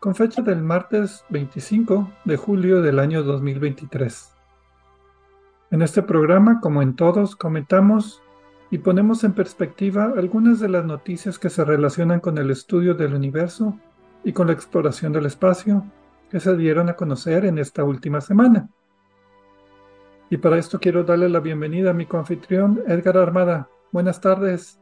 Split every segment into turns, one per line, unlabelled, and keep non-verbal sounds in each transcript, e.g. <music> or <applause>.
con fecha del martes 25 de julio del año 2023. En este programa, como en todos, comentamos y ponemos en perspectiva algunas de las noticias que se relacionan con el estudio del universo y con la exploración del espacio que se dieron a conocer en esta última semana. Y para esto quiero darle la bienvenida a mi coanfitrión Edgar Armada. Buenas tardes.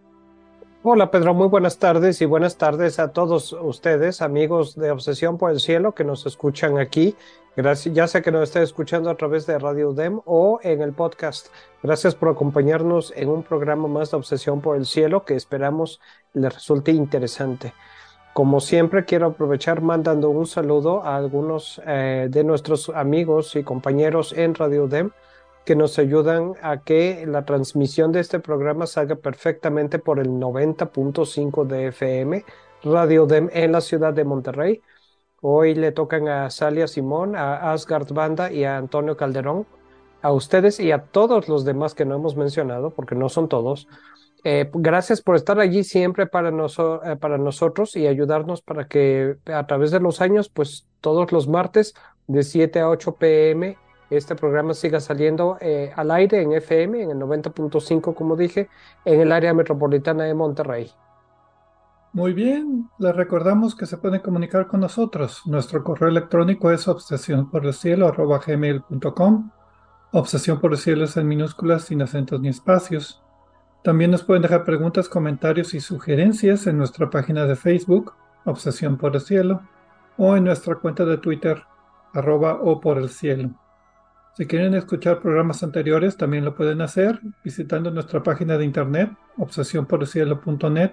Hola Pedro, muy buenas tardes y buenas tardes a todos ustedes, amigos de Obsesión por el Cielo que nos escuchan aquí. Gracias, ya sea que nos estén escuchando a través de Radio UDEM o en el podcast. Gracias por acompañarnos en un programa más de Obsesión por el Cielo que esperamos les resulte interesante. Como siempre, quiero aprovechar mandando un saludo a algunos eh, de nuestros amigos y compañeros en Radio UDEM que nos ayudan a que la transmisión de este programa salga perfectamente por el 90.5 de FM, Radio DEM en la ciudad de Monterrey. Hoy le tocan a Salia Simón, a Asgard Banda y a Antonio Calderón, a ustedes y a todos los demás que no hemos mencionado, porque no son todos. Eh, gracias por estar allí siempre para, eh, para nosotros y ayudarnos para que a través de los años, pues todos los martes de 7 a 8 pm este programa siga saliendo eh, al aire en FM, en el 90.5, como dije, en el área metropolitana de Monterrey.
Muy bien, les recordamos que se pueden comunicar con nosotros. Nuestro correo electrónico es obsesión. Obsesión por el cielo es en minúsculas sin acentos ni espacios. También nos pueden dejar preguntas, comentarios y sugerencias en nuestra página de Facebook, Obsesión por el cielo, o en nuestra cuenta de Twitter, arroba o por el cielo. Si quieren escuchar programas anteriores, también lo pueden hacer visitando nuestra página de internet, obsesionporcielo.net.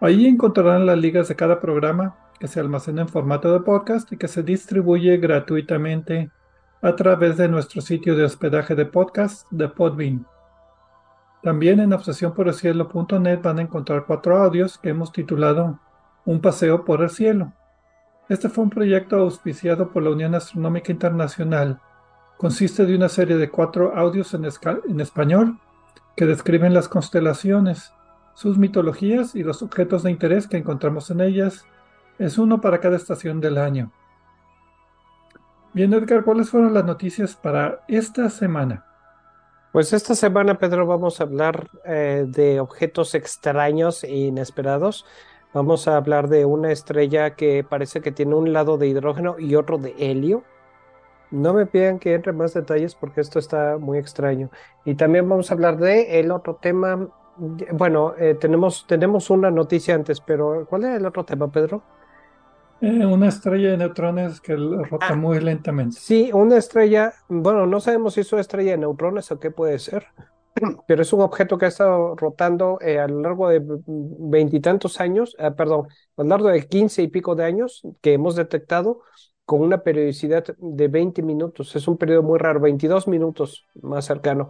Ahí encontrarán las ligas de cada programa que se almacena en formato de podcast y que se distribuye gratuitamente a través de nuestro sitio de hospedaje de podcast de Podbean. También en obsesionporcielo.net van a encontrar cuatro audios que hemos titulado Un paseo por el cielo. Este fue un proyecto auspiciado por la Unión Astronómica Internacional Consiste de una serie de cuatro audios en, español que describen las constelaciones, sus mitologías y los objetos de interés que encontramos en ellas. Es uno para cada estación del año. Bien, Edgar, ¿cuáles fueron las noticias para esta semana?
Pues esta semana, Pedro, vamos a hablar eh, de objetos extraños e inesperados. Vamos a hablar de una estrella que parece que tiene un lado de hidrógeno y otro de helio. No me pidan que entre más detalles porque esto está muy extraño. Y también vamos a hablar de el otro tema. Bueno, eh, tenemos, tenemos una noticia antes, pero ¿cuál es el otro tema, Pedro?
Eh, una estrella de neutrones que rota ah, muy lentamente.
Sí, una estrella, bueno, no sabemos si es una estrella de neutrones o qué puede ser, <clears throat> pero es un objeto que ha estado rotando eh, a lo largo de veintitantos años, perdón, a lo largo de quince y pico de años que hemos detectado con una periodicidad de 20 minutos. Es un periodo muy raro, 22 minutos más cercano.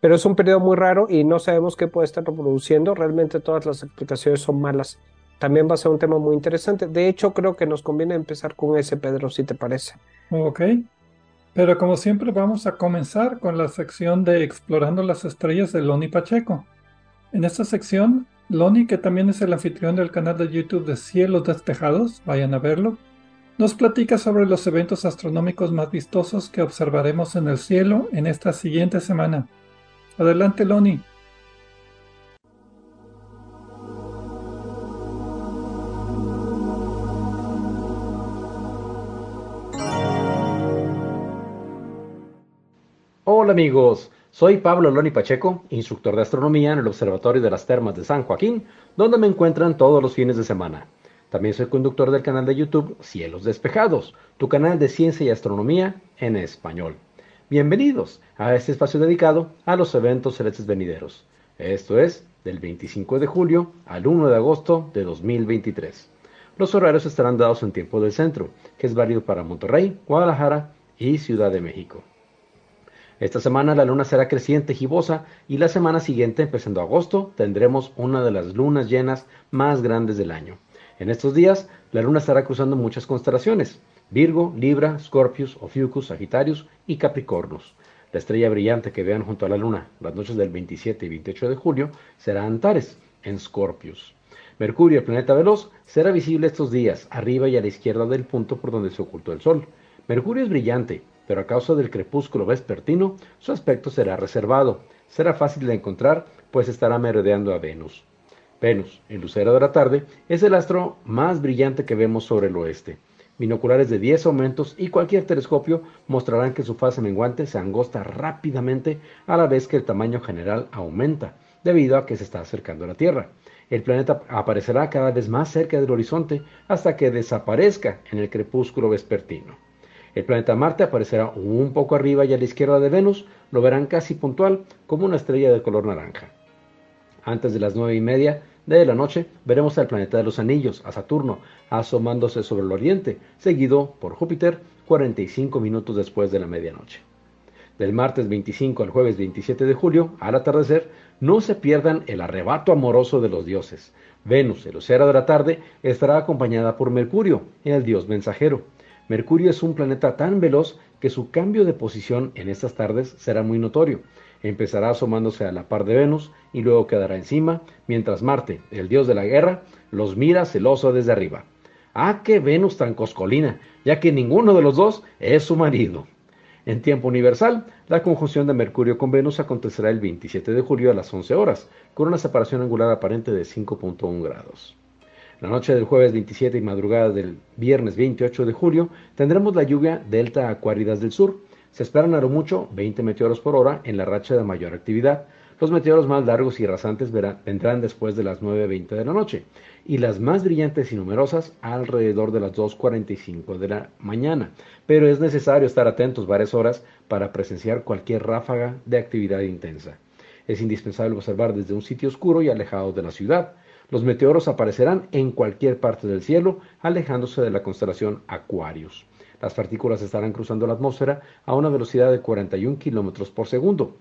Pero es un periodo muy raro y no sabemos qué puede estar reproduciendo. Realmente todas las explicaciones son malas. También va a ser un tema muy interesante. De hecho, creo que nos conviene empezar con ese, Pedro, si te parece.
Ok. Pero como siempre vamos a comenzar con la sección de Explorando las Estrellas de Loni Pacheco. En esta sección, Loni, que también es el anfitrión del canal de YouTube de Cielos Despejados, vayan a verlo, nos platica sobre los eventos astronómicos más vistosos que observaremos en el cielo en esta siguiente semana. Adelante, Loni.
Hola amigos, soy Pablo Loni Pacheco, instructor de astronomía en el Observatorio de las Termas de San Joaquín, donde me encuentran todos los fines de semana. También soy conductor del canal de YouTube Cielos Despejados, tu canal de ciencia y astronomía en español. Bienvenidos a este espacio dedicado a los eventos celestes venideros. Esto es del 25 de julio al 1 de agosto de 2023. Los horarios estarán dados en tiempo del centro, que es válido para Monterrey, Guadalajara y Ciudad de México. Esta semana la luna será creciente gibosa y la semana siguiente, empezando agosto, tendremos una de las lunas llenas más grandes del año. En estos días, la luna estará cruzando muchas constelaciones, Virgo, Libra, Scorpius, Ophiuchus, Sagitarius y Capricornus. La estrella brillante que vean junto a la luna las noches del 27 y 28 de julio será Antares, en Scorpius. Mercurio, el planeta veloz, será visible estos días, arriba y a la izquierda del punto por donde se ocultó el Sol. Mercurio es brillante, pero a causa del crepúsculo vespertino, su aspecto será reservado. Será fácil de encontrar, pues estará merodeando a Venus. Venus, el lucero de la tarde, es el astro más brillante que vemos sobre el oeste. Binoculares de 10 aumentos y cualquier telescopio mostrarán que su fase menguante se angosta rápidamente a la vez que el tamaño general aumenta, debido a que se está acercando a la Tierra. El planeta aparecerá cada vez más cerca del horizonte hasta que desaparezca en el crepúsculo vespertino. El planeta Marte aparecerá un poco arriba y a la izquierda de Venus, lo verán casi puntual como una estrella de color naranja. Antes de las nueve y media de la noche veremos al planeta de los anillos, a Saturno, asomándose sobre el oriente, seguido por Júpiter 45 minutos después de la medianoche. Del martes 25 al jueves 27 de julio, al atardecer, no se pierdan el arrebato amoroso de los dioses. Venus, el océano de la tarde, estará acompañada por Mercurio, el dios mensajero. Mercurio es un planeta tan veloz que su cambio de posición en estas tardes será muy notorio. Empezará asomándose a la par de Venus y luego quedará encima, mientras Marte, el dios de la guerra, los mira celoso desde arriba. ¡Ah, qué Venus tan coscolina! Ya que ninguno de los dos es su marido. En tiempo universal, la conjunción de Mercurio con Venus acontecerá el 27 de julio a las 11 horas, con una separación angular aparente de 5.1 grados. La noche del jueves 27 y madrugada del viernes 28 de julio tendremos la lluvia delta acuáridas del sur. Se esperan a lo mucho 20 meteoros por hora en la racha de mayor actividad. Los meteoros más largos y rasantes vendrán después de las 9.20 de la noche y las más brillantes y numerosas alrededor de las 2.45 de la mañana. Pero es necesario estar atentos varias horas para presenciar cualquier ráfaga de actividad intensa. Es indispensable observar desde un sitio oscuro y alejado de la ciudad. Los meteoros aparecerán en cualquier parte del cielo, alejándose de la constelación Aquarius. Las partículas estarán cruzando la atmósfera a una velocidad de 41 kilómetros por segundo.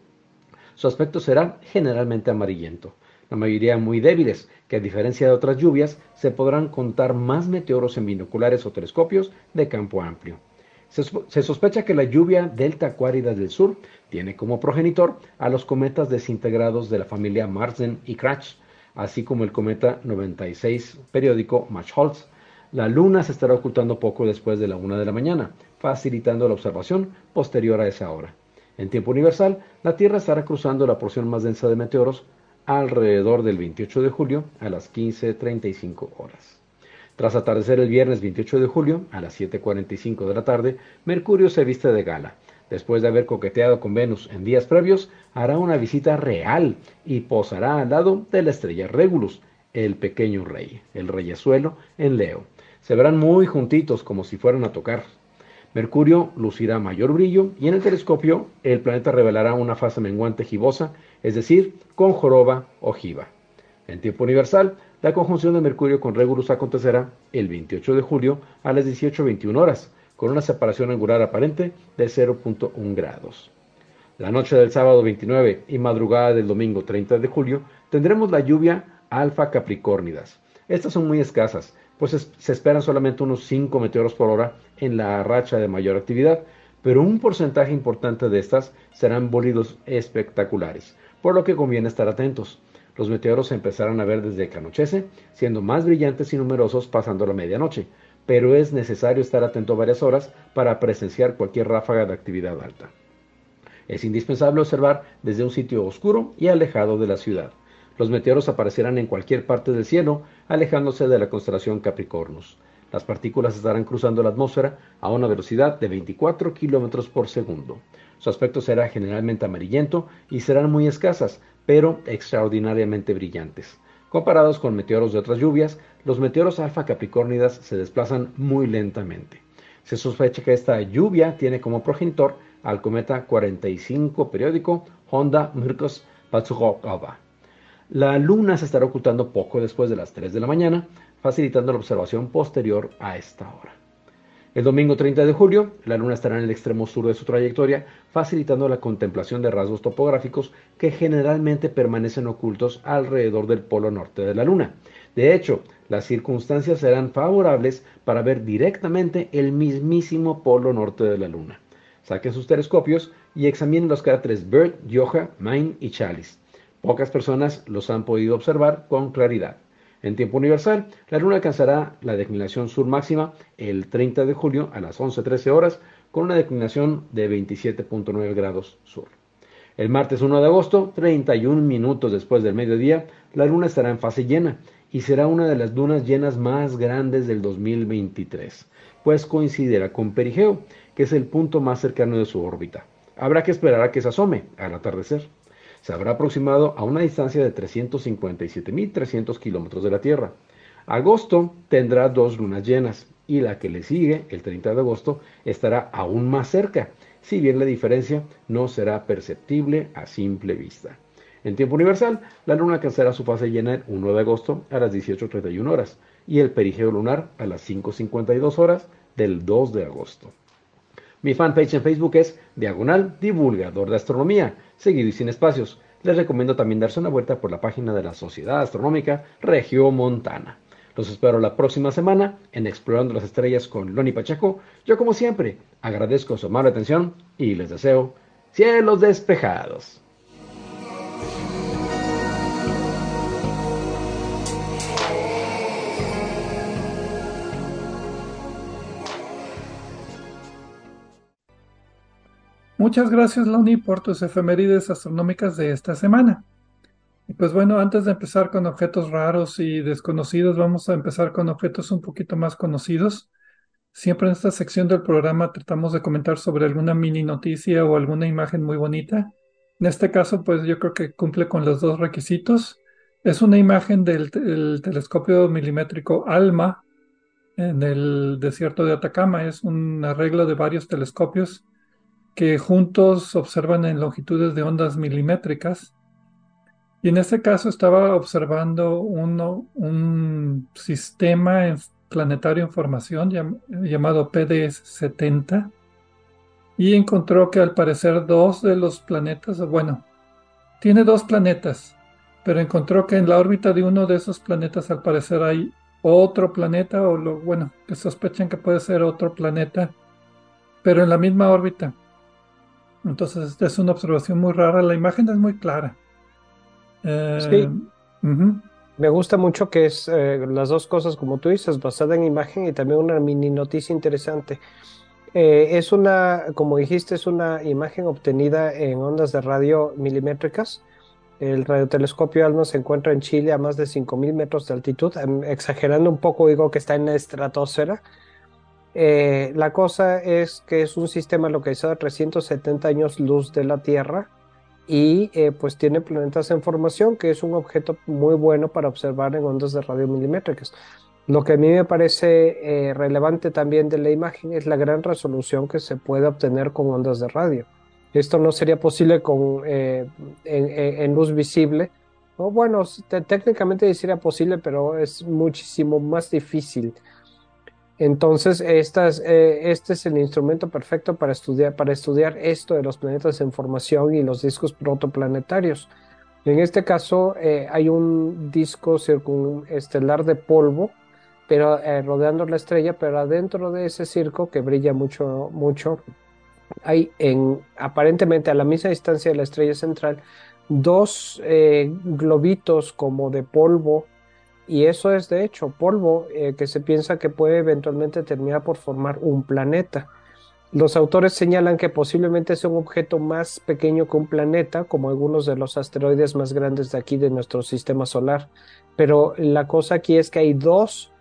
Su aspecto será generalmente amarillento, la mayoría muy débiles, que a diferencia de otras lluvias, se podrán contar más meteoros en binoculares o telescopios de campo amplio. Se, sospecha que la lluvia delta acuárida del sur tiene como progenitor a los cometas desintegrados de la familia Marsden y Crach, así como el cometa 96 periódico Mach-Holtz. La luna se estará ocultando poco después de la una de la mañana, facilitando la observación posterior a esa hora. En tiempo universal, la Tierra estará cruzando la porción más densa de meteoros alrededor del 28 de julio a las 15.35 horas. Tras atardecer el viernes 28 de julio a las 7.45 de la tarde, Mercurio se viste de gala después de haber coqueteado con Venus en días previos, hará una visita real y posará al lado de la estrella Regulus, el pequeño rey, el reyesuelo en Leo. Se verán muy juntitos como si fueran a tocar. Mercurio lucirá mayor brillo y en el telescopio el planeta revelará una fase menguante gibosa, es decir, con joroba ojiva. En tiempo universal, la conjunción de Mercurio con Regulus acontecerá el 28 de julio a las 18.21 horas, con una separación angular aparente de 0.1 grados. La noche del sábado 29 y madrugada del domingo 30 de julio tendremos la lluvia alfa capricornidas. Estas son muy escasas, pues se esperan solamente unos 5 meteoros por hora en la racha de mayor actividad, pero un porcentaje importante de estas serán bólidos espectaculares, por lo que conviene estar atentos. Los meteoros se empezarán a ver desde que anochece, siendo más brillantes y numerosos pasando la medianoche, pero es necesario estar atento varias horas para presenciar cualquier ráfaga de actividad alta. Es indispensable observar desde un sitio oscuro y alejado de la ciudad. Los meteoros aparecerán en cualquier parte del cielo, alejándose de la constelación Capricornus. Las partículas estarán cruzando la atmósfera a una velocidad de 24 kilómetros por segundo. Su aspecto será generalmente amarillento y serán muy escasas, pero extraordinariamente brillantes. Comparados con meteoros de otras lluvias, los meteoros alfa capricornidas se desplazan muy lentamente. Se sospecha que esta lluvia tiene como progenitor al cometa 45 periódico Honda Myrkos Patsuhokova. La luna se estará ocultando poco después de las 3 de la mañana, facilitando la observación posterior a esta hora. El domingo 30 de julio, la Luna estará en el extremo sur de su trayectoria, facilitando la contemplación de rasgos topográficos que generalmente permanecen ocultos alrededor del polo norte de la Luna. De hecho, las circunstancias serán favorables para ver directamente el mismísimo polo norte de la Luna. Saquen sus telescopios y examinen los cráteres Bird, Yoha, Main y Chalice. Pocas personas los han podido observar con claridad. En tiempo universal, la Luna alcanzará la declinación sur máxima el 30 de julio a las 11.13 horas con una declinación de 27.9 grados sur. El martes 1 de agosto, 31 minutos después del mediodía, la Luna estará en fase llena y será una de las lunas llenas más grandes del 2023, pues coincidirá con Perigeo, que es el punto más cercano de su órbita. Habrá que esperar a que se asome al atardecer se habrá aproximado a una distancia de 357.300 kilómetros de la Tierra. Agosto tendrá dos lunas llenas y la que le sigue, el 30 de agosto, estará aún más cerca, si bien la diferencia no será perceptible a simple vista. En tiempo universal, la luna alcanzará su fase llena el 1 de agosto a las 18.31 horas y el perigeo lunar a las 5.52 horas del 2 de agosto. Mi fanpage en Facebook es Diagonal Divulgador de Astronomía, seguido y sin espacios. Les recomiendo también darse una vuelta por la página de la Sociedad Astronómica Montana. Los espero la próxima semana en Explorando las Estrellas con Loni Pacheco. Yo como siempre agradezco su amable atención y les deseo cielos despejados.
Muchas gracias, Loni, por tus efemérides astronómicas de esta semana. Y pues bueno, antes de empezar con objetos raros y desconocidos, vamos a empezar con objetos un poquito más conocidos. Siempre en esta sección del programa tratamos de comentar sobre alguna mini noticia o alguna imagen muy bonita. En este caso, pues yo creo que cumple con los dos requisitos. Es una imagen del, telescopio milimétrico ALMA en el desierto de Atacama. Es un arreglo de varios telescopios que juntos observan en longitudes de ondas milimétricas. Y en este caso estaba observando un sistema planetario en formación llamado PDS-70 y encontró que al parecer dos de los planetas, bueno, tiene dos planetas, pero encontró que en la órbita de uno de esos planetas al parecer hay otro planeta o lo bueno, que sospechan que puede ser otro planeta, pero en la misma órbita. Entonces, esta es una observación muy rara. La imagen es muy clara.
Eh, sí. Me gusta mucho que es eh, las dos cosas, como tú dices, basada en imagen y también una mini noticia interesante. Eh, es una, como dijiste, es una imagen obtenida en ondas de radio milimétricas. El radiotelescopio ALMA se encuentra en Chile a más de 5.000 metros de altitud. Em, exagerando un poco, digo que está en la estratosfera eh, la cosa es que es un sistema localizado a 370 años luz de la Tierra y eh, pues tiene planetas en formación, que es un objeto muy bueno para observar en ondas de radio milimétricas. Lo que a mí me parece eh, relevante también de la imagen es la gran resolución que se puede obtener con ondas de radio. Esto no sería posible con, en, luz visible. O bueno, técnicamente sería posible, pero es muchísimo más difícil entonces, eh, este es el instrumento perfecto para estudiar, esto de los planetas en formación y los discos protoplanetarios. En este caso, eh, hay un disco circunestelar de polvo, pero eh, rodeando la estrella, pero adentro de ese circo que brilla mucho, mucho, hay en aparentemente a la misma distancia de la estrella central dos globitos como de polvo y eso es de hecho polvo eh, que se piensa que puede eventualmente terminar por formar un planeta. Los autores señalan que posiblemente sea un objeto más pequeño que un planeta, como algunos de los asteroides más grandes de aquí de nuestro sistema solar. Pero la cosa aquí es que hay dos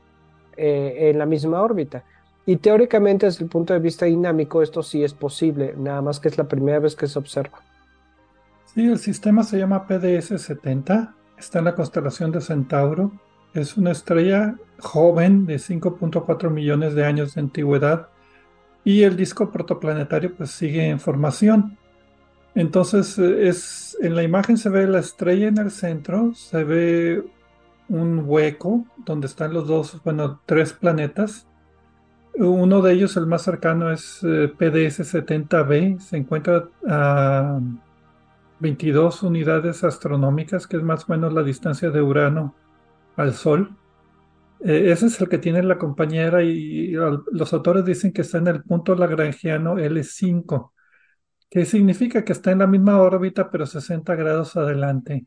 eh, en la misma órbita. Y teóricamente, desde el punto de vista dinámico, esto sí es posible, nada más que es la primera vez que se observa.
Sí, el sistema se llama PDS-70, está en la constelación de Centauro. Es una estrella joven de 5.4 millones de años de antigüedad y el disco protoplanetario pues sigue en formación. Entonces, es, en la imagen se ve la estrella en el centro, se ve un hueco donde están los dos, bueno, tres planetas uno de ellos, el más cercano, es eh, PDS-70b. Se encuentra a 22 unidades astronómicas, que es más o menos la distancia de Urano al Sol. Eh, ese es el que tiene la compañera y, los autores dicen que está en el punto lagrangiano L5, que significa que está en la misma órbita pero 60 grados adelante.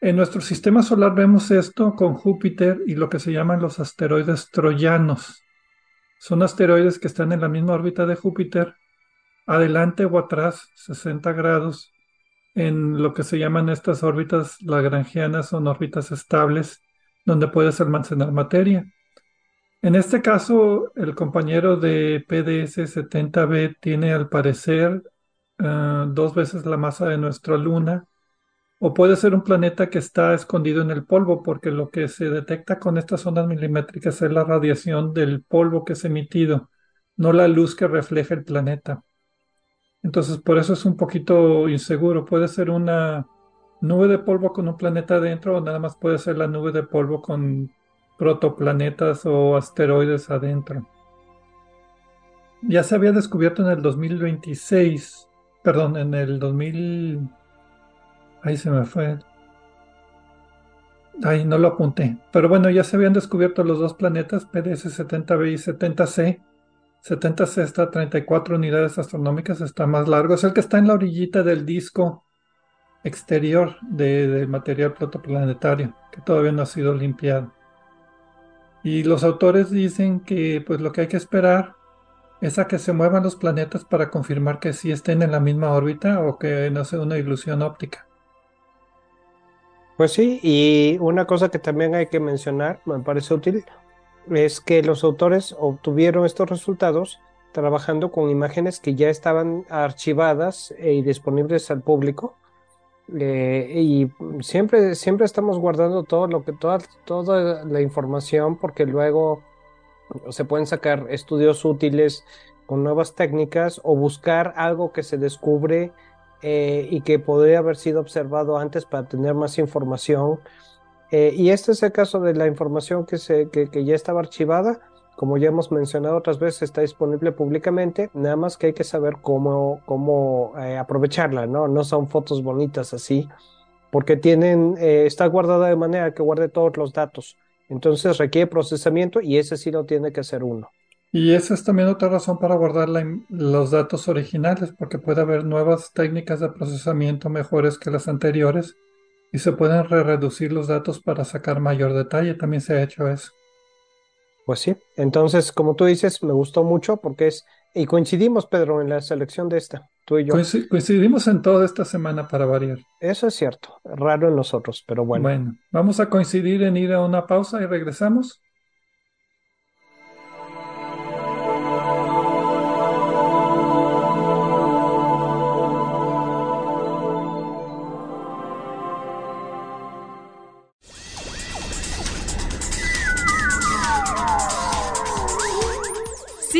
En nuestro sistema solar vemos esto con Júpiter y lo que se llaman los asteroides troyanos. Son asteroides que están en la misma órbita de Júpiter, adelante o atrás, 60 grados, en lo que se llaman estas órbitas lagrangianas, son órbitas estables, donde puedes almacenar materia. En este caso, el compañero de PDS-70b tiene al parecer ah, dos veces la masa de nuestra luna o puede ser un planeta que está escondido en el polvo, porque lo que se detecta con estas ondas milimétricas es la radiación del polvo que es emitido, no la luz que refleja el planeta. Entonces, por eso es un poquito inseguro. Puede ser una nube de polvo con un planeta adentro o nada más puede ser la nube de polvo con protoplanetas o asteroides adentro. Ya se había descubierto en el 2026, perdón, en el 2000 Ahí se me fue. Ahí no lo apunté. Pero bueno, ya se habían descubierto los dos planetas, PDS-70b y 70c. 70c está a 34 unidades astronómicas, está más largo. Es el que está en la orillita del disco exterior del material protoplanetario, que todavía no ha sido limpiado. Y los autores dicen que pues lo que hay que esperar es a que se muevan los planetas para confirmar que sí estén en la misma órbita o que no sea una ilusión óptica.
Pues sí, y una cosa que también hay que mencionar, me parece útil, es que los autores obtuvieron estos resultados trabajando con imágenes que ya estaban archivadas y disponibles al público. Eh, y siempre, siempre estamos guardando todo lo que, toda, toda la información porque luego se pueden sacar estudios útiles con nuevas técnicas o buscar algo que se descubre eh, y que podría haber sido observado antes para tener más información. Eh, y este es el caso de la información que, se, que, ya estaba archivada. Como ya hemos mencionado otras veces, está disponible públicamente, nada más que hay que saber cómo, cómo eh, aprovecharla, ¿no? No son fotos bonitas así, porque tienen, está guardada de manera que guarde todos los datos. Entonces requiere procesamiento y ese sí lo tiene que hacer uno.
Y esa es también otra razón para guardar los datos originales, porque puede haber nuevas técnicas de procesamiento mejores que las anteriores y se pueden re reducir los datos para sacar mayor detalle. También se ha hecho eso.
Pues sí, entonces, como tú dices, me gustó mucho porque es, y coincidimos, Pedro, en la selección de esta, tú y yo.
coincidimos en toda esta semana para variar.
Eso es cierto, raro en nosotros, pero bueno.
Bueno, vamos a coincidir en ir a una pausa y regresamos.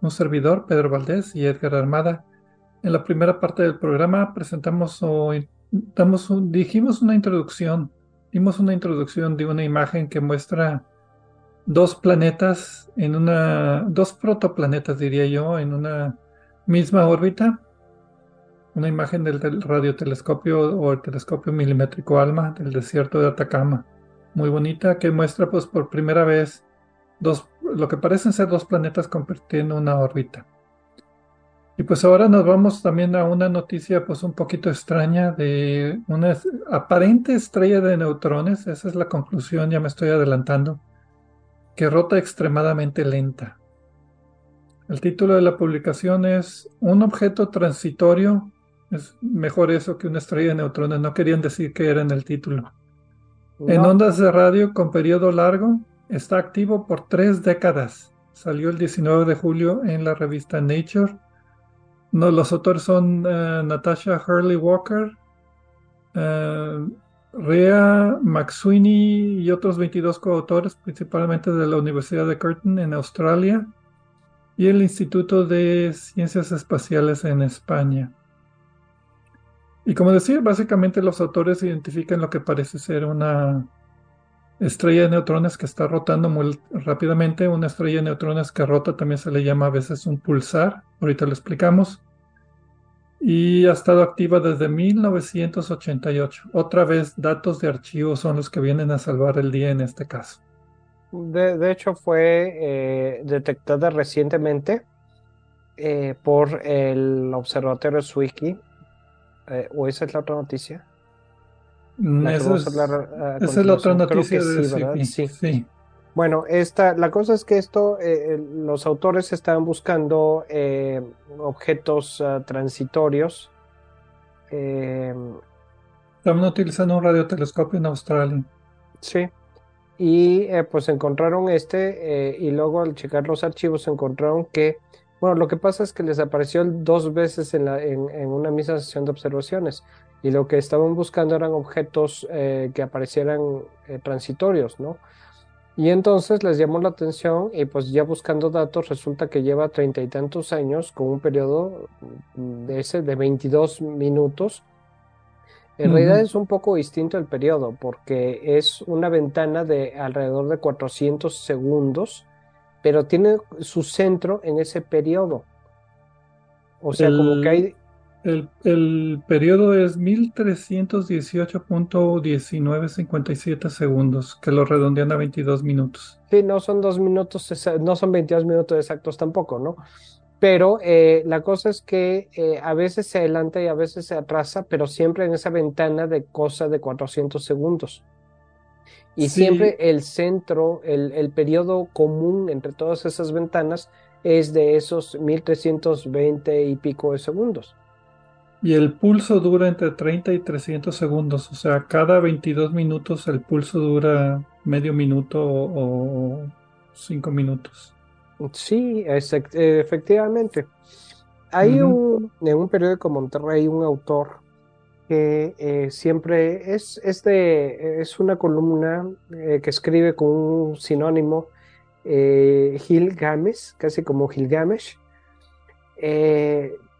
Un servidor, Pedro Valdés y Edgar Armada. En la primera parte del programa presentamos dijimos una introducción, dimos una introducción de una imagen que muestra dos planetas en una, dos protoplanetas diría yo, en una misma órbita una imagen del, radiotelescopio o el telescopio milimétrico ALMA del desierto de Atacama. Muy bonita que muestra pues por primera vez dos, lo que parecen ser dos planetas compartiendo una órbita. Y pues ahora nos vamos también a una noticia pues un poquito extraña de una aparente estrella de neutrones, esa es la conclusión, ya me estoy adelantando, que rota extremadamente lenta. El título de la publicación es Un objeto transitorio es mejor eso que una estrella de neutrones. No querían decir que era en el título. En ondas de radio con periodo largo, está activo por tres décadas. Salió el 19 de julio en la revista Nature. Los autores son uh, Natasha Hurley Walker, uh, Rhea McSweeney y otros 22 coautores, principalmente de la Universidad de Curtin en Australia y el Instituto de Ciencias Espaciales en España. Y como decía, básicamente los autores identifican lo que parece ser una estrella de neutrones que está rotando muy rápidamente. Una estrella de neutrones que rota también se le llama a veces un pulsar. Ahorita lo explicamos. Y ha estado activa desde 1988. Otra vez, datos de archivo son los que vienen a salvar el día en este caso.
De, hecho, fue eh, detectada recientemente eh, por el observatorio Zwicky eh, ¿O esa es la otra noticia?
Mm, esa, es, la otra noticia de sí, sí.
Bueno, esta, la cosa es que esto, eh, los autores estaban buscando eh, objetos ah, transitorios.
Estaban utilizando un radiotelescopio en Australia.
Sí. Y pues encontraron este y luego al checar los archivos encontraron que bueno, lo que pasa es que les apareció dos veces en, la, en, una misma sesión de observaciones y lo que estaban buscando eran objetos eh, que aparecieran eh, transitorios, ¿no? Y entonces les llamó la atención y pues ya buscando datos resulta que lleva treinta y tantos años con un periodo de ese de 22 minutos. En realidad es un poco distinto el periodo porque es una ventana de alrededor de 400 segundos pero tiene su centro en ese periodo. O sea, como que hay...
El, el periodo es 1318.1957 segundos, que lo redondean a 22 minutos.
Sí, no son dos minutos, no son 22 minutos exactos tampoco, ¿no? Pero eh, la cosa es que eh, a veces se adelanta y a veces se atrasa, pero siempre en esa ventana de cosa de 400 segundos. Y siempre el centro, el, el, periodo común entre todas esas ventanas es de esos 1320 y pico de segundos.
Y el pulso dura entre 30 y 300 segundos, o sea, cada 22 minutos el pulso dura medio minuto o 5 minutos.
Sí, efectivamente. Hay un, en un periódico Monterrey un autor que eh, siempre es, es, es una columna eh, que escribe con un sinónimo eh, Gil Games, casi como Gil Gamesh.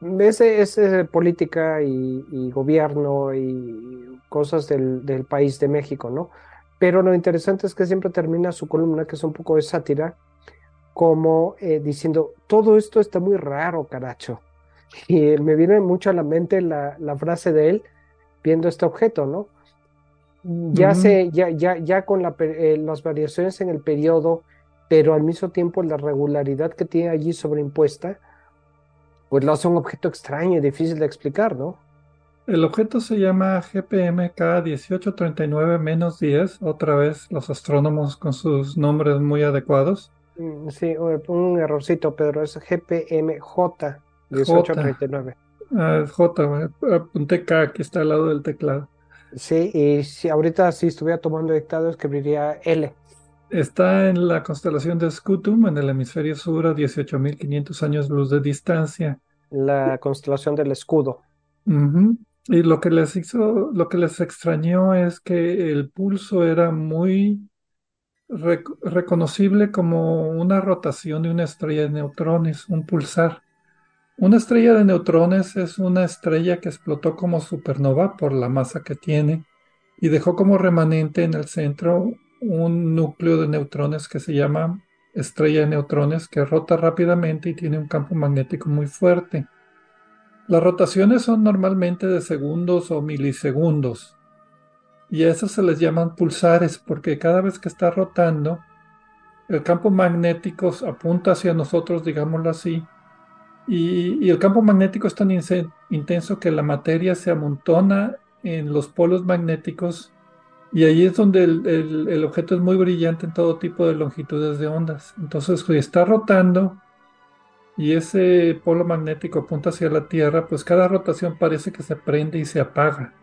Eh, es, política y, gobierno y cosas del, del, país de México, ¿no? Pero lo interesante es que siempre termina su columna, que es un poco de sátira, como diciendo, todo esto está muy raro, caracho. <laughs> Y me viene mucho a la mente la, la frase de él, viendo este objeto, ¿no? Ya se, ya, ya, ya con eh, las variaciones en el periodo, pero al mismo tiempo la regularidad que tiene allí sobreimpuesta, pues lo hace un objeto extraño y difícil de explicar, ¿no?
El objeto se llama GPMK 1839-10, otra vez los astrónomos con sus nombres muy adecuados.
Mm, sí, un errorcito, Pedro, es GPMJ 1839.
Ah, J, apunté K, aquí está al lado del teclado.
Sí, y si ahorita si estuviera tomando dictado escribiría L.
Está en la constelación de Scutum, en el hemisferio sur, a 18.500 años luz de distancia.
La constelación del escudo.
Y lo que les hizo, lo que les extrañó es que el pulso era muy reconocible como una rotación de una estrella de neutrones, un pulsar. Una estrella de neutrones es una estrella que explotó como supernova por la masa que tiene y dejó como remanente en el centro un núcleo de neutrones que se llama estrella de neutrones que rota rápidamente y tiene un campo magnético muy fuerte. Las rotaciones son normalmente de segundos o milisegundos y a eso se les llaman pulsares porque cada vez que está rotando, el campo magnético apunta hacia nosotros, digámoslo así, y, el campo magnético es tan intenso que la materia se amontona en los polos magnéticos y ahí es donde el, objeto es muy brillante en todo tipo de longitudes de ondas. Entonces, si está rotando y ese polo magnético apunta hacia la Tierra, pues cada rotación parece que se prende y se apaga.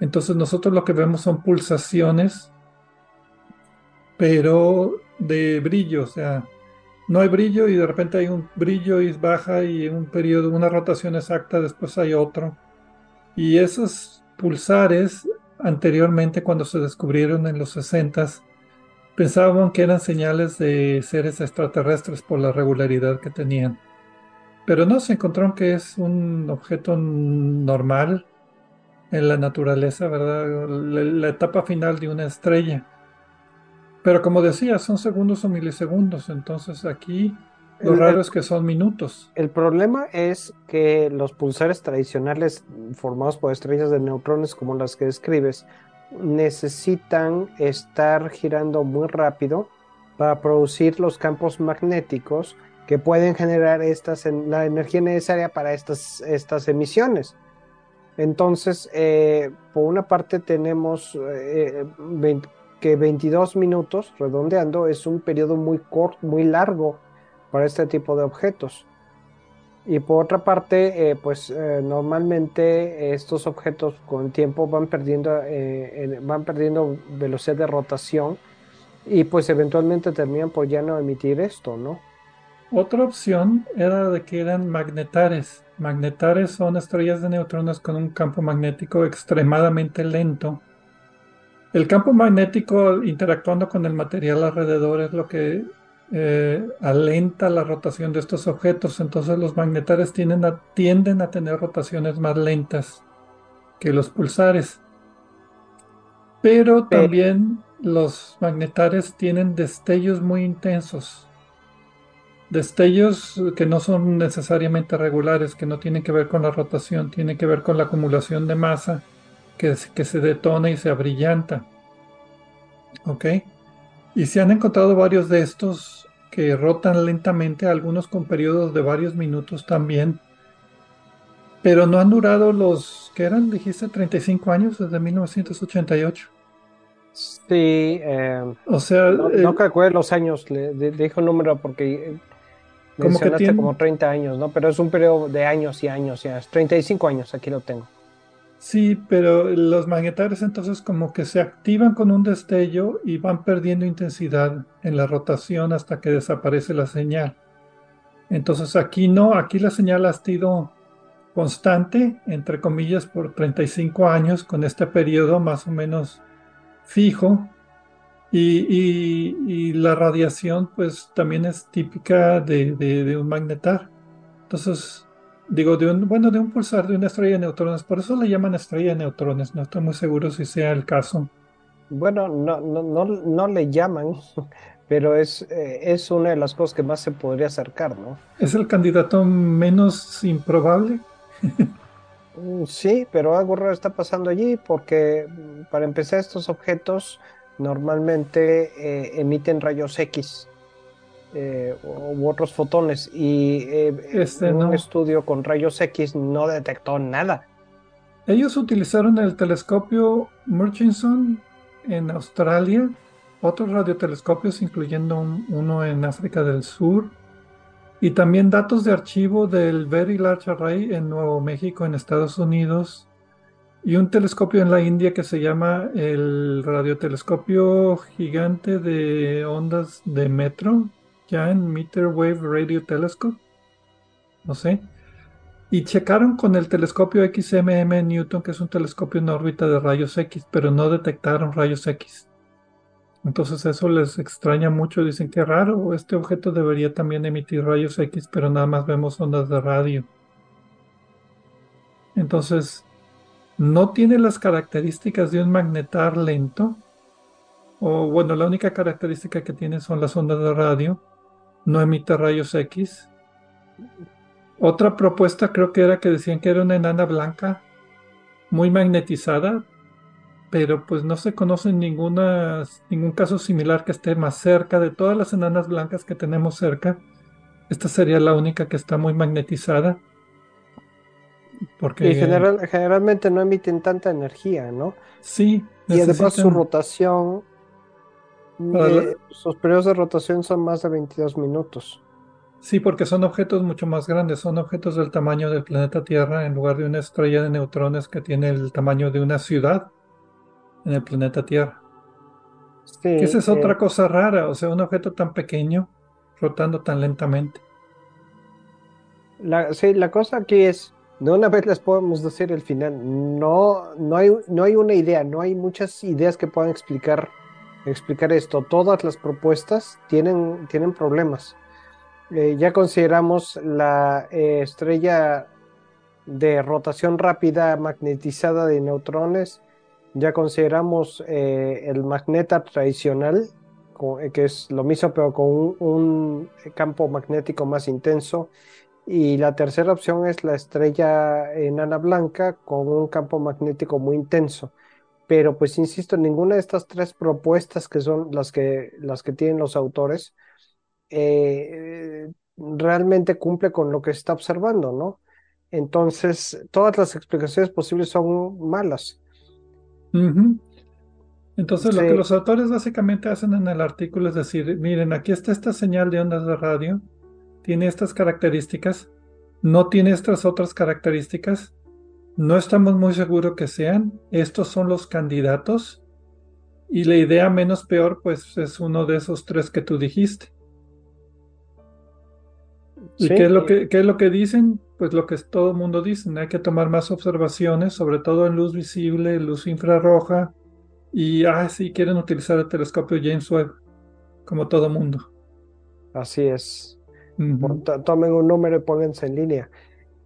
Entonces nosotros lo que vemos son pulsaciones, pero de brillo, o sea, no hay brillo y de repente hay un brillo y baja y un periodo, una rotación exacta, después hay otro. Y esos pulsares anteriormente cuando se descubrieron en los 60 pensaban que eran señales de seres extraterrestres por la regularidad que tenían. Pero no, se encontró que es un objeto normal en la naturaleza, ¿verdad? La, etapa final de una estrella. Pero como decía, son segundos o milisegundos, entonces aquí lo raro es que son minutos.
El problema es que los pulsares tradicionales formados por estrellas de neutrones como las que describes necesitan estar girando muy rápido para producir los campos magnéticos que pueden generar estas, la energía necesaria para estas, estas emisiones. Entonces, eh, por una parte tenemos eh, que 22 minutos, redondeando, es un periodo muy corto, muy largo para este tipo de objetos. Y por otra parte, eh, pues normalmente estos objetos con el tiempo van perdiendo, van perdiendo velocidad de rotación y pues eventualmente terminan por ya no emitir esto, ¿no?
Otra opción era de que eran magnetares. Magnetares son estrellas de neutrones con un campo magnético extremadamente lento. El campo magnético interactuando con el material alrededor es lo que eh, alenta la rotación de estos objetos. Entonces los magnetares tienden a, tienden a tener rotaciones más lentas que los pulsares. Pero también los magnetares tienen destellos muy intensos destellos que no son necesariamente regulares, que no tienen que ver con la rotación, tienen que ver con la acumulación de masa que, que se detona y se abrillanta. ¿Ok? Y se han encontrado varios de estos que rotan lentamente, algunos con periodos de varios minutos también, pero no han durado los que eran, dijiste, 35 años desde 1988. Sí,
eh, o sea, no, no calculé los años, le, le, dijo un número porque como que tiene... como 30 años, ¿no? Pero es un periodo de años y años, ya 35 años, aquí lo tengo.
Sí, pero los magnetares entonces como que se activan con un destello y van perdiendo intensidad en la rotación hasta que desaparece la señal. Entonces aquí no, aquí la señal ha sido constante, entre comillas, por 35 años, con este periodo más o menos fijo, y, la radiación, pues también es típica de, un magnetar. Entonces, digo, de un, bueno, de un pulsar de una estrella de neutrones. Por eso le llaman estrella de neutrones. No estoy muy seguro si sea el caso.
Bueno, no, no, no, no le llaman, <laughs> pero es, eh, es una de las cosas que más se podría acercar, ¿no?
¿Es el candidato menos improbable?
Mm, sí, pero algo raro está pasando allí porque mm, para empezar estos objetos normalmente eh, emiten rayos X eh, u otros fotones y eh, este un estudio con rayos X no detectó nada.
Ellos utilizaron el telescopio Murchison en Australia otros radiotelescopios, incluyendo uno en África del Sur, y también datos de archivo del Very Large Array en Nuevo México, en Estados Unidos, y un telescopio en la India que se llama el radiotelescopio gigante de ondas de metro, ya en Meter Wave Radio Telescope, no sé, y checaron con el telescopio XMM Newton, que es un telescopio en órbita de rayos X, pero no detectaron rayos X. Entonces eso les extraña mucho, dicen que raro, este objeto debería también emitir rayos X, pero nada más vemos ondas de radio. Entonces, no tiene las características de un magnetar lento, o bueno, la única característica que tiene son las ondas de radio, no emite rayos X. Otra propuesta creo que era que decían que era una enana blanca muy magnetizada, pero pues no se conoce ninguna, ningún caso similar que esté más cerca de todas las enanas blancas que tenemos cerca. Esta sería la única que está muy magnetizada.
Porque... Y general, generalmente no emiten tanta energía, ¿no?
Sí.
Y además su rotación, eh, sus periodos de rotación son más de 22 minutos.
Sí, porque son objetos mucho más grandes, son objetos del tamaño del planeta Tierra en lugar de una estrella de neutrones que tiene el tamaño de una ciudad en el planeta Tierra. Sí, esa es otra cosa rara, o sea, un objeto tan pequeño rotando tan lentamente.
La, sí, la cosa aquí es, de una vez les podemos decir el final, no, no, hay, no hay una idea, no hay muchas ideas que puedan explicar, explicar esto. Todas las propuestas tienen, tienen problemas. Eh, ya consideramos la eh, estrella de rotación rápida magnetizada de neutrones, ya consideramos eh, el magneta tradicional, que es lo mismo pero con un, campo magnético más intenso. Y la tercera opción es la estrella enana blanca con un campo magnético muy intenso. Pero pues insisto, ninguna de estas tres propuestas que son las que, las que tienen los autores eh, realmente cumple con lo que se está observando, ¿no? Entonces, todas las explicaciones posibles son malas.
Entonces, lo que los autores básicamente hacen en el artículo es decir, miren, aquí está esta señal de ondas de radio, tiene estas características, no tiene estas otras características, no estamos muy seguros que sean, estos son los candidatos, y la idea menos peor, pues es uno de esos tres que tú dijiste. ¿Y qué, es lo que, qué es lo que dicen? Pues lo que todo el mundo dice, hay que tomar más observaciones, sobre todo en luz visible, luz infrarroja, y ah, sí, quieren utilizar el telescopio James Webb, como todo mundo.
Así es. Tomen un número y pónganse en línea.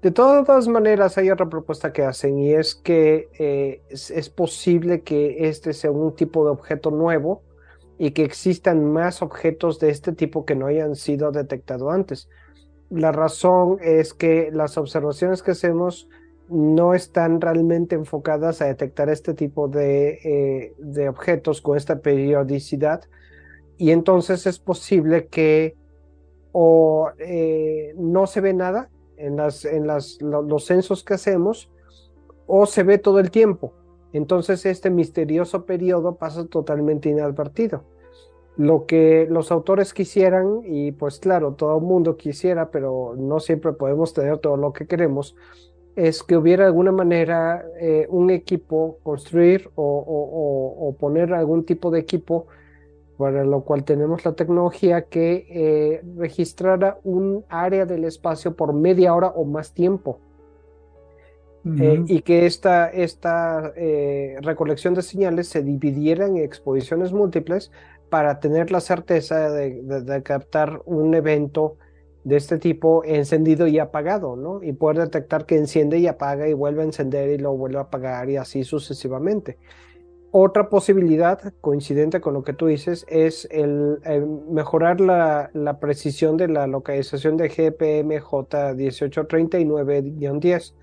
De todas maneras, hay otra propuesta que hacen y es que eh, es, posible que este sea un tipo de objeto nuevo y que existan más objetos de este tipo que no hayan sido detectados antes. La razón es que las observaciones que hacemos no están realmente enfocadas a detectar este tipo de, eh, objetos con esta periodicidad y entonces es posible que o eh, no se ve nada en, las, en las, los censos que hacemos o se ve todo el tiempo. Entonces este misterioso periodo pasa totalmente inadvertido lo que los autores quisieran, y pues claro, todo el mundo quisiera, pero no siempre podemos tener todo lo que queremos, es que hubiera de alguna manera eh, un equipo, construir o, poner algún tipo de equipo para lo cual tenemos la tecnología que eh, registrara un área del espacio por media hora o más tiempo. Eh, y que esta, esta recolección de señales se dividiera en exposiciones múltiples para tener la certeza de, captar un evento de este tipo encendido y apagado, ¿no? Y poder detectar que enciende y apaga y vuelve a encender y lo vuelve a apagar y así sucesivamente. Otra posibilidad, coincidente con lo que tú dices, es el, mejorar la, precisión de la localización de GPMJ 1839-10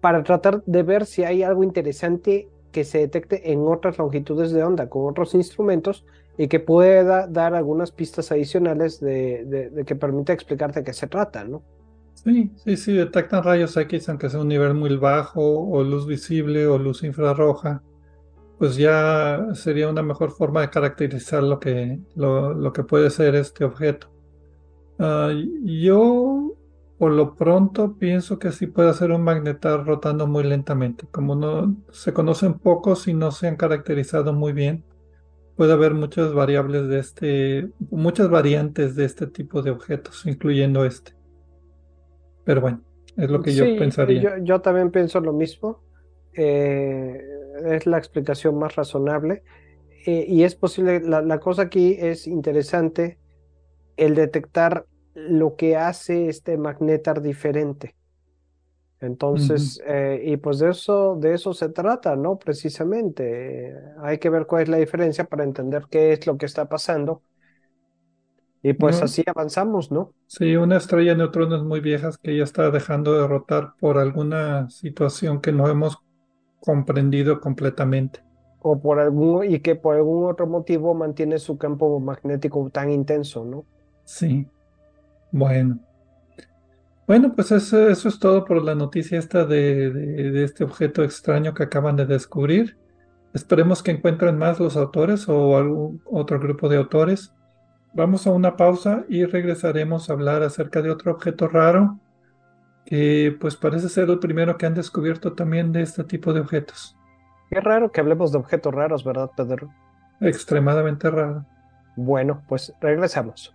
para tratar de ver si hay algo interesante que se detecte en otras longitudes de onda con otros instrumentos y que pueda dar algunas pistas adicionales de, que permita explicarte de qué se trata, ¿no?
Sí, sí, sí, detectan rayos X aunque sea un nivel muy bajo o luz visible o luz infrarroja. Pues ya sería una mejor forma de caracterizar lo que, lo, que puede ser este objeto. Ah, yo, por lo pronto, pienso que sí puede ser un magnetar rotando muy lentamente. Como no se conocen pocos y no se han caracterizado muy bien, puede haber muchas variables de este, muchas variantes de este tipo de objetos, incluyendo este. Pero bueno, es lo que yo pensaría.
Yo, también pienso lo mismo. Eh, es la explicación más razonable. Eh, y es posible, la, cosa aquí es interesante el detectar lo que hace este magnetar diferente. Entonces, eh, y pues de eso, de eso se trata, ¿no? Precisamente. hay que ver cuál es la diferencia para entender qué es lo que está pasando. Y pues así avanzamos, ¿no?
Sí, una estrella de neutrones muy viejas que ya está dejando de rotar por alguna situación que no hemos comprendido completamente.
O por algún, y que por algún otro motivo mantiene su campo magnético tan intenso, ¿no?
Sí. Bueno. Bueno, pues eso, eso es todo por la noticia esta de, de, este objeto extraño que acaban de descubrir. Esperemos que encuentren más los autores o algún otro grupo de autores. Vamos a una pausa y regresaremos a hablar acerca de otro objeto raro que pues parece ser el primero que han descubierto también de este tipo de objetos.
Qué raro que hablemos de objetos raros, ¿verdad, Pedro?
Extremadamente raro.
Bueno, pues regresamos.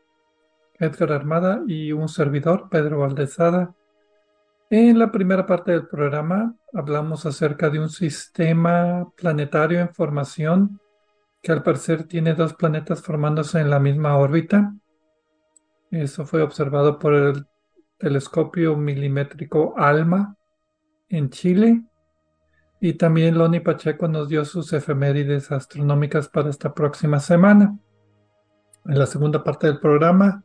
Edgar Armada y un servidor, Pedro Valdezada. En la primera parte del programa hablamos acerca de un sistema planetario en formación que al parecer tiene dos planetas formándose en la misma órbita. Eso fue observado por el telescopio milimétrico ALMA en Chile. Y también Loni Pacheco nos dio sus efemérides astronómicas para esta próxima semana. En la segunda parte del programa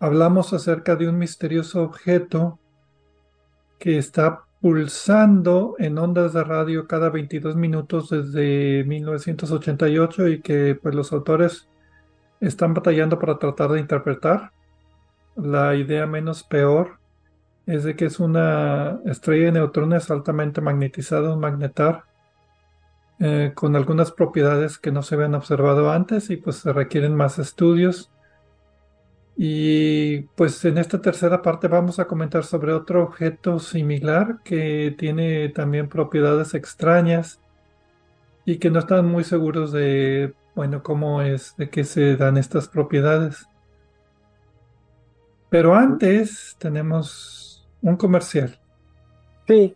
hablamos acerca de un misterioso objeto que está pulsando en ondas de radio cada 22 minutos desde 1988 y que pues los autores están batallando para tratar de interpretar. La idea menos peor es de que es una estrella de neutrones altamente magnetizada, un magnetar, eh, con algunas propiedades que no se habían observado antes y pues se requieren más estudios. Y pues en esta tercera parte vamos a comentar sobre otro objeto similar que tiene también propiedades extrañas y que no están muy seguros de, bueno, cómo es, de qué se dan estas propiedades. Pero antes tenemos un comercial.
Sí,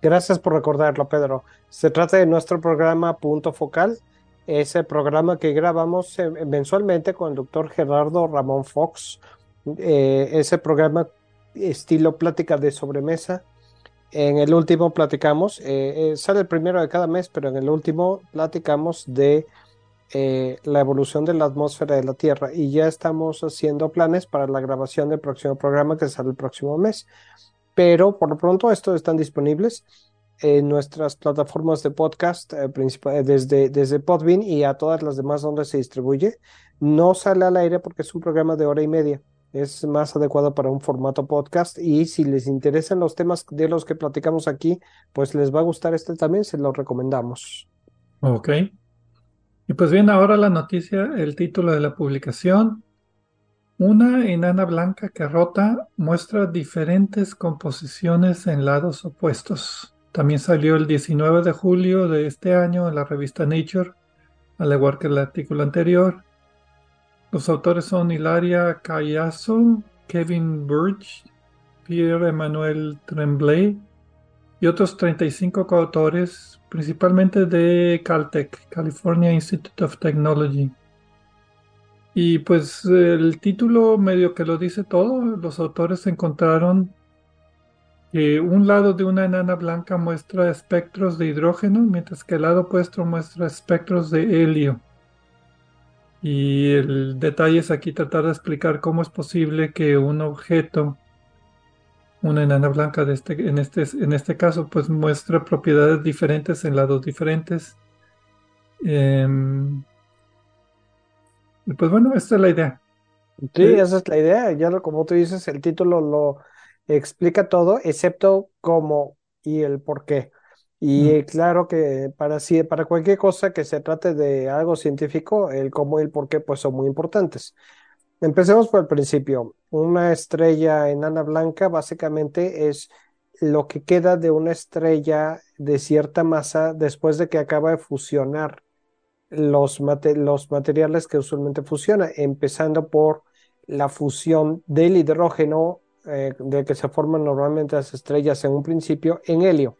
gracias por recordarlo, Pedro. Se trata de nuestro programa Punto Focal ese programa que grabamos mensualmente con el doctor Gerardo Ramón Fox. Eh, ese programa estilo plática de sobremesa. En el último platicamos, eh, eh, sale el primero de cada mes, pero en el último platicamos de eh, la evolución de la atmósfera de la Tierra y ya estamos haciendo planes para la grabación del próximo programa que sale el próximo mes. Pero por lo pronto estos están disponibles en nuestras plataformas de podcast, desde, desde Podbean y a todas las demás donde se distribuye. No sale al aire porque es un programa de hora y media es más adecuado para un formato podcast y si les interesan los temas de los que platicamos aquí, pues les va a gustar este también, se lo recomendamos.
Ok. Y pues bien, ahora la noticia, el título de la publicación. Una enana blanca que rota muestra diferentes composiciones en lados opuestos. También salió el 19 de julio de este año en la revista Nature, al igual que el artículo anterior. Los autores son Hilaria Callazo, Kevin Burge, Pierre-Emmanuel Tremblay y otros 35 coautores, principalmente de Caltech, California Institute of Technology. Y pues el título medio que lo dice todo, los autores encontraron un lado de una enana blanca muestra espectros de hidrógeno, mientras que el lado opuesto muestra espectros de helio. Y el detalle es aquí tratar de explicar cómo es posible que un objeto, una enana blanca de este, en, este, en este caso, pues muestre propiedades diferentes en lados diferentes. Em, pues bueno, esta es la idea.
Sí, esa es la idea. Ya lo, como tú dices, el título lo explica todo, excepto cómo y el por qué. Y claro que para, para cualquier cosa que se trate de algo científico, el cómo y el por qué pues son muy importantes. Empecemos por el principio. Una estrella enana blanca básicamente es lo que queda de una estrella de cierta masa después de que acaba de fusionar los, los materiales que usualmente fusiona, empezando por la fusión del hidrógeno eh, de que se forman normalmente las estrellas en un principio en helio.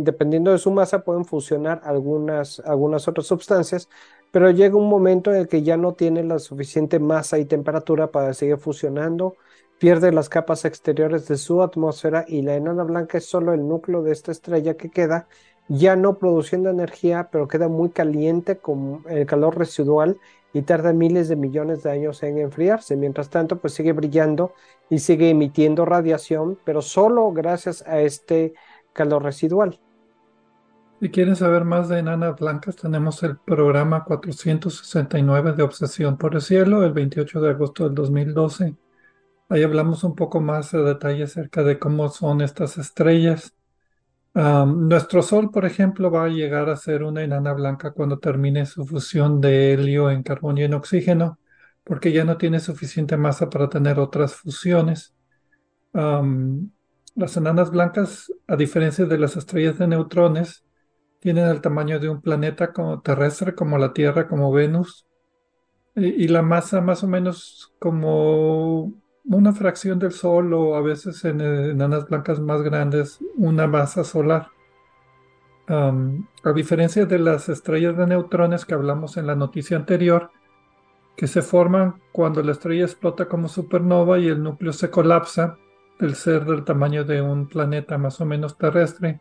Dependiendo de su masa pueden fusionar algunas, algunas otras sustancias, pero llega un momento en el que ya no tiene la suficiente masa y temperatura para seguir fusionando, pierde las capas exteriores de su atmósfera y la enana blanca es solo el núcleo de esta estrella que queda, ya no produciendo energía, pero queda muy caliente con el calor residual y tarda miles de millones de años en enfriarse. Mientras tanto, pues sigue brillando y sigue emitiendo radiación, pero solo gracias a este calor residual.
Si quieren saber más de enanas blancas, tenemos el programa 469 de Obsesión por el Cielo, el 28 de agosto del 2012. Ahí hablamos un poco más de detalle acerca de cómo son estas estrellas. Nuestro Sol, por ejemplo, va a llegar a ser una enana blanca cuando termine su fusión de helio en carbón y en oxígeno, porque ya no tiene suficiente masa para tener otras fusiones. Las enanas blancas, a diferencia de las estrellas de neutrones, tienen el tamaño de un planeta como terrestre, como la Tierra, como Venus, y, la masa más o menos como una fracción del Sol o a veces en enanas blancas más grandes, una masa solar. a diferencia de las estrellas de neutrones que hablamos en la noticia anterior, que se forman cuando la estrella explota como supernova y el núcleo se colapsa, el ser del tamaño de un planeta más o menos terrestre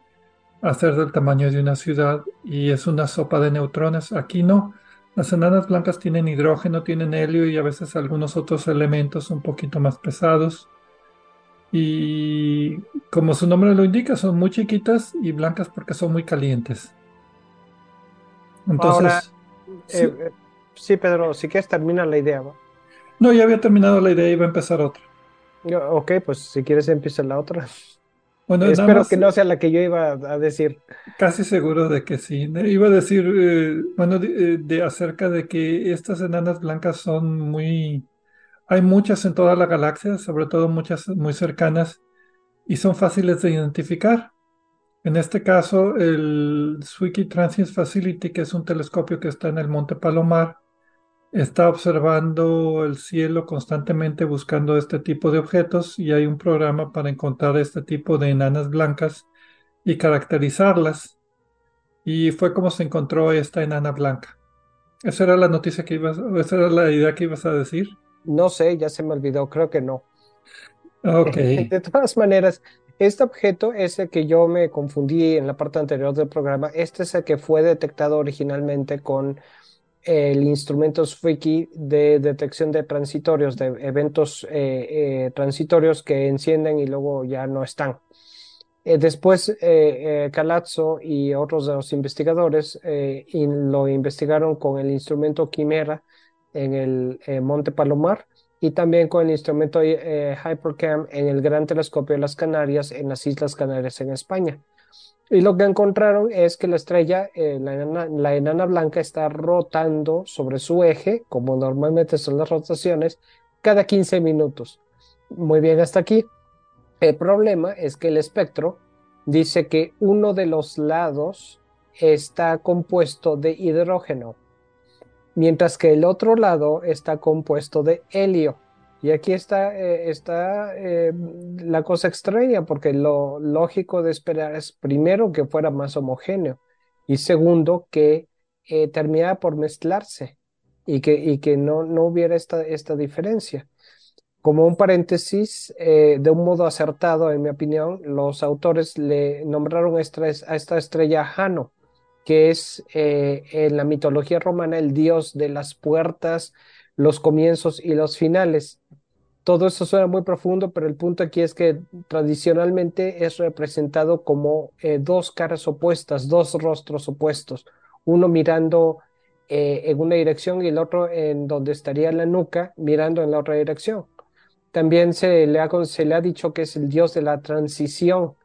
a ser del tamaño de una ciudad y es una sopa de neutrones. Aquí no. Las enanas blancas tienen hidrógeno, tienen helio y a veces algunos otros elementos un poquito más pesados. Y como su nombre lo indica, son muy chiquitas y blancas porque son muy calientes.
Entonces. Eh, eh, sí. Pedro, si quieres termina la idea.
No, ya había terminado la idea y iba a empezar otra.
Ok, pues si quieres empieza la otra. Bueno, Espero que no sea la que yo iba a decir.
Casi seguro de que sí. Iba a decir, eh, bueno, eh, de, acerca de que estas enanas blancas son muy... Hay muchas en toda la galaxia, sobre todo muchas muy cercanas, y son fáciles de identificar. En este caso, el Zwicky Transient Facility, que es un telescopio que está en el Monte Palomar, está observando el cielo constantemente buscando este tipo de objetos y hay un programa para encontrar este tipo de enanas blancas y caracterizarlas. Y fue como se encontró esta enana blanca. ¿Esa era la noticia que ibas, esa era la idea que ibas a decir?
No sé, ya se me olvidó, creo que no.
Ok. <laughs>
De todas maneras, este objeto es el que yo me confundí en la parte anterior del programa. Este es el que fue detectado originalmente con el instrumento SFIKI de detección de transitorios, de eventos eh, eh, transitorios que encienden y luego ya no están. Eh, después, Calazzo y otros de los investigadores lo investigaron con el instrumento Quimera en el Monte Palomar y también con el instrumento Hypercam en el Gran Telescopio de las Canarias en las Islas Canarias en España. Y lo que encontraron es que la estrella, eh, la, enana, blanca, está rotando sobre su eje, como normalmente son las rotaciones, cada 15 minutos. Muy bien, hasta aquí. El problema es que el espectro dice que uno de los lados está compuesto de hidrógeno, mientras que el otro lado está compuesto de helio. Y aquí está, eh, está eh, la cosa extraña, porque lo lógico de esperar es primero que fuera más homogéneo y segundo que eh, terminara por mezclarse y que, y que no, no hubiera esta, esta diferencia. Como un paréntesis, de un modo acertado, en mi opinión, los autores le nombraron a esta estrella Jano, que es en la mitología romana el dios de las puertas, los comienzos y los finales. Todo eso suena muy profundo, pero el punto aquí es que tradicionalmente es representado como eh, dos caras opuestas, dos rostros opuestos, uno mirando eh, en una dirección y el otro en donde estaría la nuca mirando en la otra dirección. También se le ha, se le ha dicho que es el dios de la transición.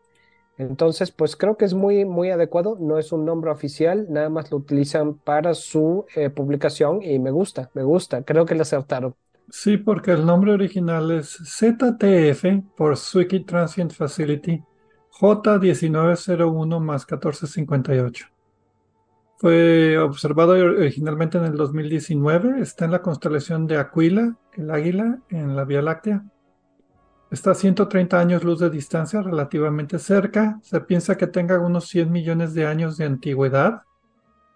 Entonces, pues creo que es muy, muy adecuado. No es un nombre oficial, nada más lo utilizan para su eh, publicación y me gusta, me gusta. Creo que le acertaron.
Sí, porque el nombre original es ZTF por Zwicky Transient Facility J1901 más 1458. Fue observado originalmente en el 2019, está en la constelación de Aquila, el águila, en la Vía Láctea. Está a 130 años luz de distancia, relativamente cerca. Se piensa que tenga unos 100 millones de años de antigüedad,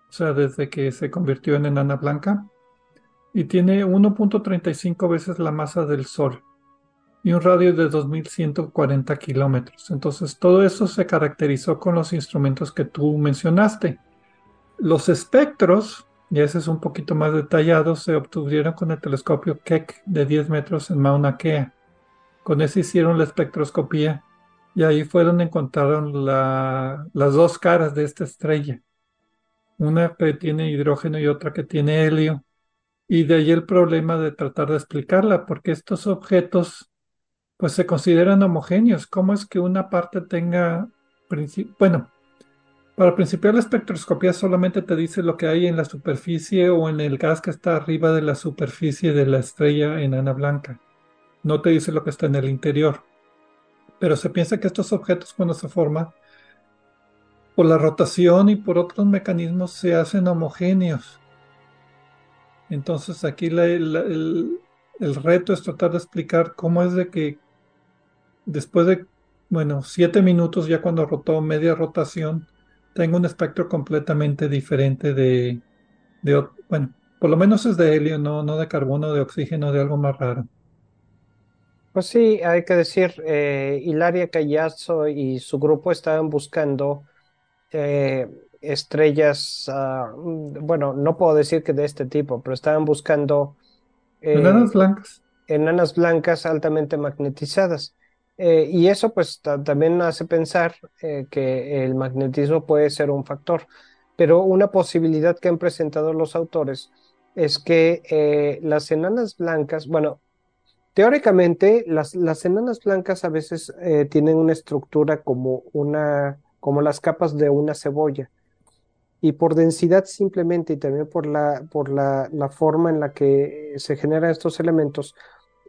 o sea, desde que se convirtió en enana blanca y tiene 1.35 veces la masa del Sol y un radio de 2.140 kilómetros. Entonces, todo eso se caracterizó con los instrumentos que tú mencionaste. Los espectros, y ese es un poquito más detallado, se obtuvieron con el telescopio Keck de 10 metros en Mauna Kea. Con ese hicieron la espectroscopía y ahí fue donde encontraron las dos caras de esta estrella. Una que tiene hidrógeno y otra que tiene helio y de ahí el problema de tratar de explicarla, porque estos objetos pues se consideran homogéneos. ¿Cómo es que una parte tenga, bueno, para principiar la espectroscopía solamente te dice lo que hay en la superficie o en el gas que está arriba de la superficie de la estrella enana blanca. No te dice lo que está en el interior. Pero se piensa que estos objetos cuando se forman, por la rotación y por otros mecanismos se hacen homogéneos. Entonces aquí el, reto es tratar de explicar cómo es de que después de, bueno, siete minutos ya cuando rotó media rotación, tengo un espectro completamente diferente de, bueno, por lo menos es de helio, no, no de carbono, de oxígeno, de algo más raro.
Pues sí, hay que decir, eh, Hilaria Callazzo y su grupo estaban buscando eh, estrellas, ah, bueno, no puedo decir que de este tipo, pero estaban buscando
eh, enanas blancas.
Enanas blancas altamente magnetizadas. Eh, y eso pues también hace pensar eh, que el magnetismo puede ser un factor. Pero una posibilidad que han presentado los autores es que las enanas blancas, bueno, teóricamente las, las enanas blancas a veces tienen una estructura como una como las capas de una cebolla y por densidad simplemente y también por la, por la, forma en la que se generan estos elementos,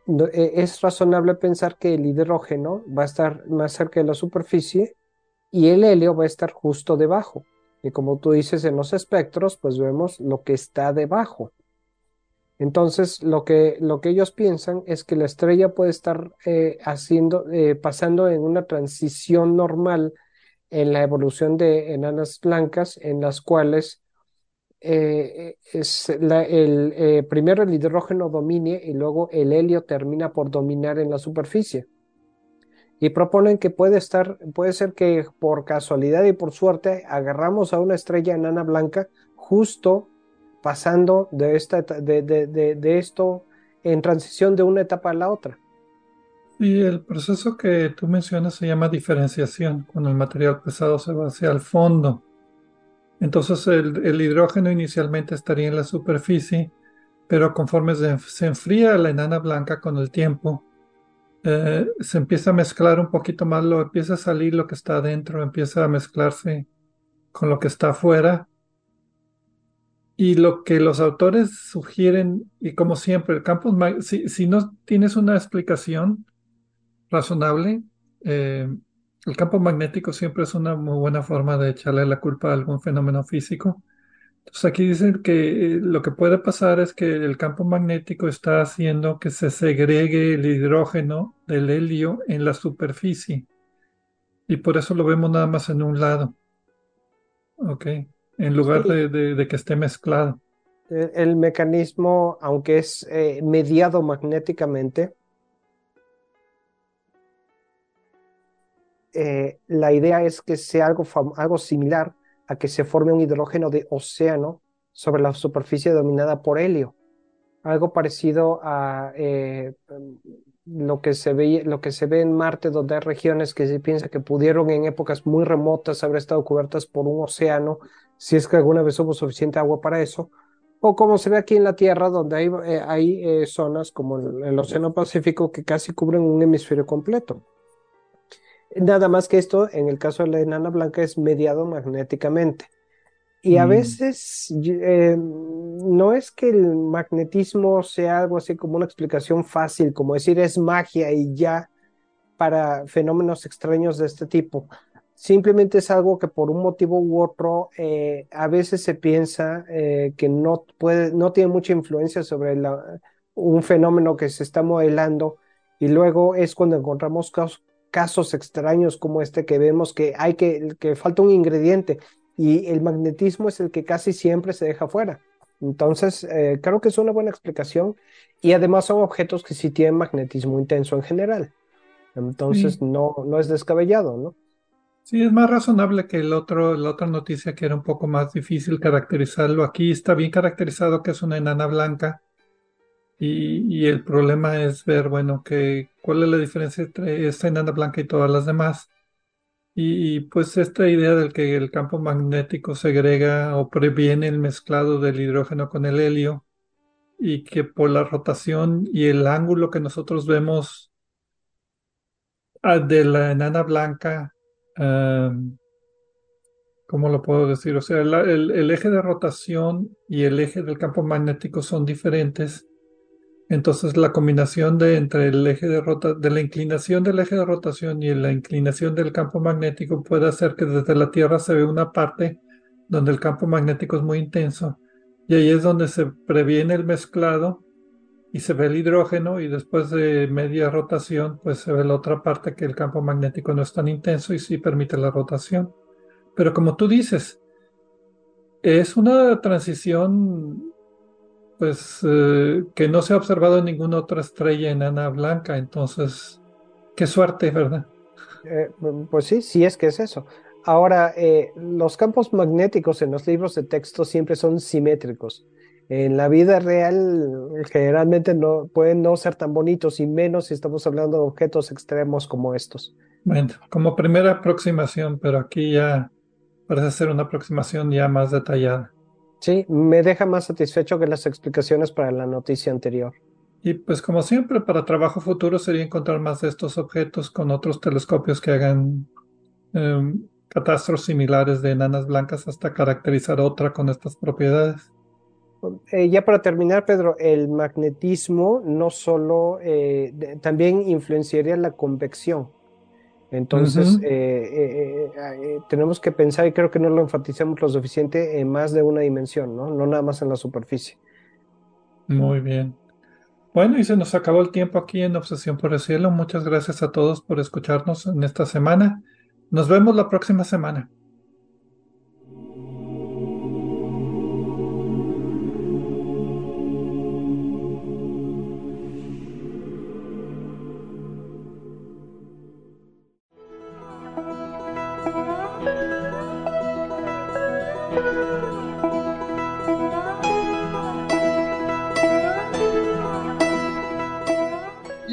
e, es razonable pensar que el hidrógeno va a estar más cerca de la superficie y el helio va a estar justo debajo. Y como tú dices en los espectros, pues vemos lo que está debajo. Entonces, lo que, lo que ellos piensan es que la estrella puede estar eh, haciendo, eh, pasando en una transición normal en la evolución de enanas blancas, en las cuales eh, es el, eh, primero el hidrógeno domine y luego el helio termina por dominar en la superficie. y proponen que puede estar, puede ser que por casualidad y por suerte agarramos a una estrella enana blanca justo pasando de, esta, de, de, de esto en transición de una etapa a la otra.
Y el proceso que tú mencionas se llama diferenciación, cuando el material pesado se va hacia el fondo. Entonces el, hidrógeno inicialmente estaría en la superficie, pero conforme se, se enfría la enana blanca con el tiempo, eh, se empieza a mezclar un poquito más, lo empieza a salir lo que está adentro, empieza a mezclarse con lo que está afuera. Y lo que los autores sugieren, y como siempre, el campo, si, si no tienes una explicación razonable, eh, el campo magnético siempre es una muy buena forma de echarle la culpa a algún fenómeno físico. Entonces aquí dicen que eh, lo que puede pasar es que el campo magnético está haciendo que se segregue el hidrógeno del helio en la superficie. Y por eso lo vemos nada más en un lado. Ok. En lugar de, que esté mezclado.
El, mecanismo, aunque es eh, mediado magnéticamente, eh, la idea es que sea algo, similar a que se forme un hidrógeno de océano sobre la superficie dominada por helio. Algo parecido a eh, lo, que se ve, en Marte, donde hay regiones que se piensa que pudieron en épocas muy remotas haber estado cubiertas por un océano, si es que alguna vez hubo suficiente agua para eso, o como se ve aquí en la Tierra, donde hay, hay eh, zonas como el Océano Pacífico que casi cubren un hemisferio completo. Nada más que esto, en el caso de la enana blanca, es mediado magnéticamente. Y a mm. veces eh, no es que el magnetismo sea algo así como una explicación fácil, como decir es magia y ya para fenómenos extraños de este tipo. Simplemente es algo que por un motivo u otro eh, a veces se piensa eh, que no, puede, no tiene mucha influencia sobre un fenómeno que se está modelando y luego es cuando encontramos casos, casos extraños como este que vemos que hay que, que falta un ingrediente y el magnetismo es el que casi siempre se deja fuera. Entonces, eh, creo que es una buena explicación y además son objetos que sí tienen magnetismo intenso en general. Entonces, no, no es descabellado, ¿no?
Sí, es más razonable que el otro, la otra noticia que era un poco más difícil caracterizarlo. Aquí está bien caracterizado que es una enana blanca y, el problema es ver, bueno, que, cuál es la diferencia entre esta enana blanca y todas las demás. Y, pues esta idea del que el campo magnético segrega o previene el mezclado del hidrógeno con el helio y que por la rotación y el ángulo que nosotros vemos ah, de la enana blanca, ¿cómo lo puedo decir? O sea, el eje de rotación y el eje del campo magnético son diferentes entonces la combinación de entre el eje de rota, de la inclinación del eje de rotación y la inclinación del campo magnético puede hacer que desde la Tierra se ve una parte donde el campo magnético es muy intenso y ahí es donde se previene el mezclado y se ve el hidrógeno y después de media rotación pues se ve la otra parte que el campo magnético no es tan intenso y sí permite la rotación. Pero como tú dices, es una transición pues eh, que no se ha observado en ninguna otra estrella enana blanca, entonces, qué suerte, ¿verdad?
Eh, pues sí, sí es que es eso. Ahora, eh, los campos magnéticos en los libros de texto siempre son simétricos. En la vida real generalmente no pueden no ser tan bonitos y menos si estamos hablando de objetos extremos como estos.
Bueno, como primera aproximación, pero aquí ya parece ser una aproximación ya más detallada.
Sí, me deja más satisfecho que las explicaciones para la noticia anterior.
Y pues como siempre, para trabajo futuro sería encontrar más de estos objetos con otros telescopios que hagan eh, catastros similares de enanas blancas hasta caracterizar otra con estas propiedades.
Eh, ya para terminar, Pedro, el magnetismo no solo, eh, también influenciaría la convección. Entonces, eh, eh, eh, tenemos que pensar, y creo que no lo enfatizamos lo suficiente, en más de una dimensión, ¿no? No nada más en la superficie.
Muy bien. Bueno, y se nos acabó el tiempo aquí en Obsesión por el Cielo. Muchas gracias a todos por escucharnos en esta semana. Nos vemos la próxima semana.